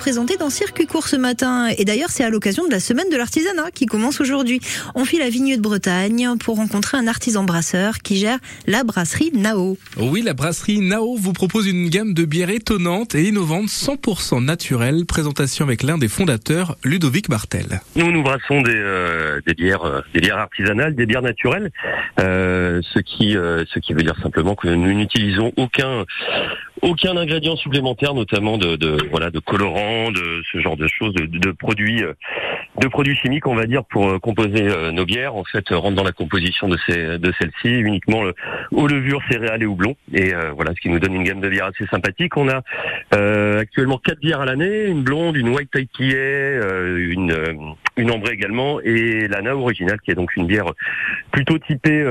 présentés dans Circuit Court ce matin. Et d'ailleurs, c'est à l'occasion de la semaine de l'artisanat qui commence aujourd'hui. On file à Vigneux de Bretagne pour rencontrer un artisan brasseur qui gère la brasserie Nao. Oui, la brasserie Nao vous propose une gamme de bières étonnantes et innovantes 100% naturelles. Présentation avec l'un des fondateurs, Ludovic Martel. Nous, nous brassons des, euh, des bières, euh, des bières artisanales, des bières naturelles, euh, ce qui, euh, ce qui veut dire simplement que nous n'utilisons aucun aucun ingrédient supplémentaire, notamment de, de voilà de colorants, de ce genre de choses, de, de produits euh, de produits chimiques, on va dire, pour euh, composer euh, nos bières. En fait, rentre dans la composition de ces de celles-ci uniquement le, aux levures céréales et houblon. Et euh, voilà, ce qui nous donne une gamme de bières assez sympathique. On a euh, actuellement quatre bières à l'année, une blonde, une white IPA, euh, une une ambrée également, et la Nao originale, qui est donc une bière plutôt typée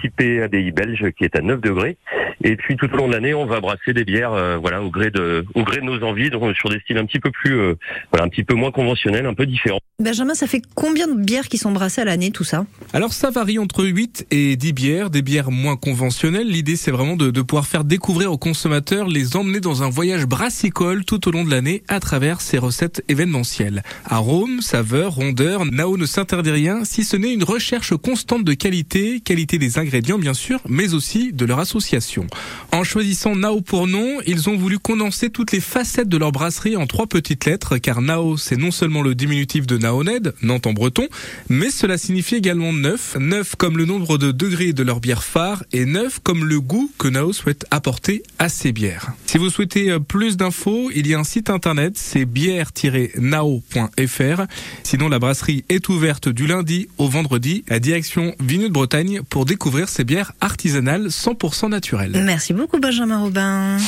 typée ABI belge, qui est à 9 degrés. Et puis tout au long de l'année, on va brasser des bières, euh, voilà, au gré de, au gré de nos envies, donc sur des styles un petit peu plus, euh, voilà, un petit peu moins conventionnels, un peu différents. Benjamin, ça fait combien de bières qui sont brassées à l'année, tout ça? Alors ça varie entre 8 et 10 bières, des bières moins conventionnelles. L'idée c'est vraiment de, pouvoir faire découvrir aux consommateurs, les emmener dans un voyage brassicole tout au long de l'année à travers ces recettes événementielles. Arômes, saveurs, rondeurs, Nao ne s'interdit rien si ce n'est une recherche constante de qualité, qualité des ingrédients bien sûr, mais aussi de leur association. En choisissant Nao pour nom, ils ont voulu condenser toutes les facettes de leur brasserie en trois petites lettres, car Nao, c'est non seulement le diminutif de Naoned, Nantes en breton, mais cela signifie également neuf, neuf comme le nombre de degrés de leur bière phare, et neuf comme le goût que Nao souhaite apporter à ses bières. Si vous souhaitez euh, plus d'infos, il y a un site internet, c'est bière-nao.fr. Sinon, la brasserie est ouverte du lundi au vendredi à direction Vigneux de Bretagne pour découvrir ces bières artisanales 100% naturelles. Merci beaucoup, Benjamin Robin.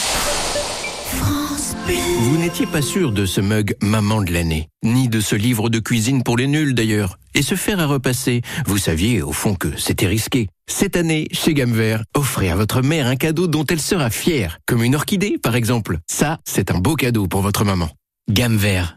Vous n'étiez pas sûr de ce mug Maman de l'année, ni de ce livre de cuisine pour les nuls d'ailleurs. Et se faire à repasser, vous saviez au fond que c'était risqué. Cette année, chez Gamme Vert, offrez à votre mère un cadeau dont elle sera fière, comme une orchidée par exemple. Ça, c'est un beau cadeau pour votre maman. Gamme Vert,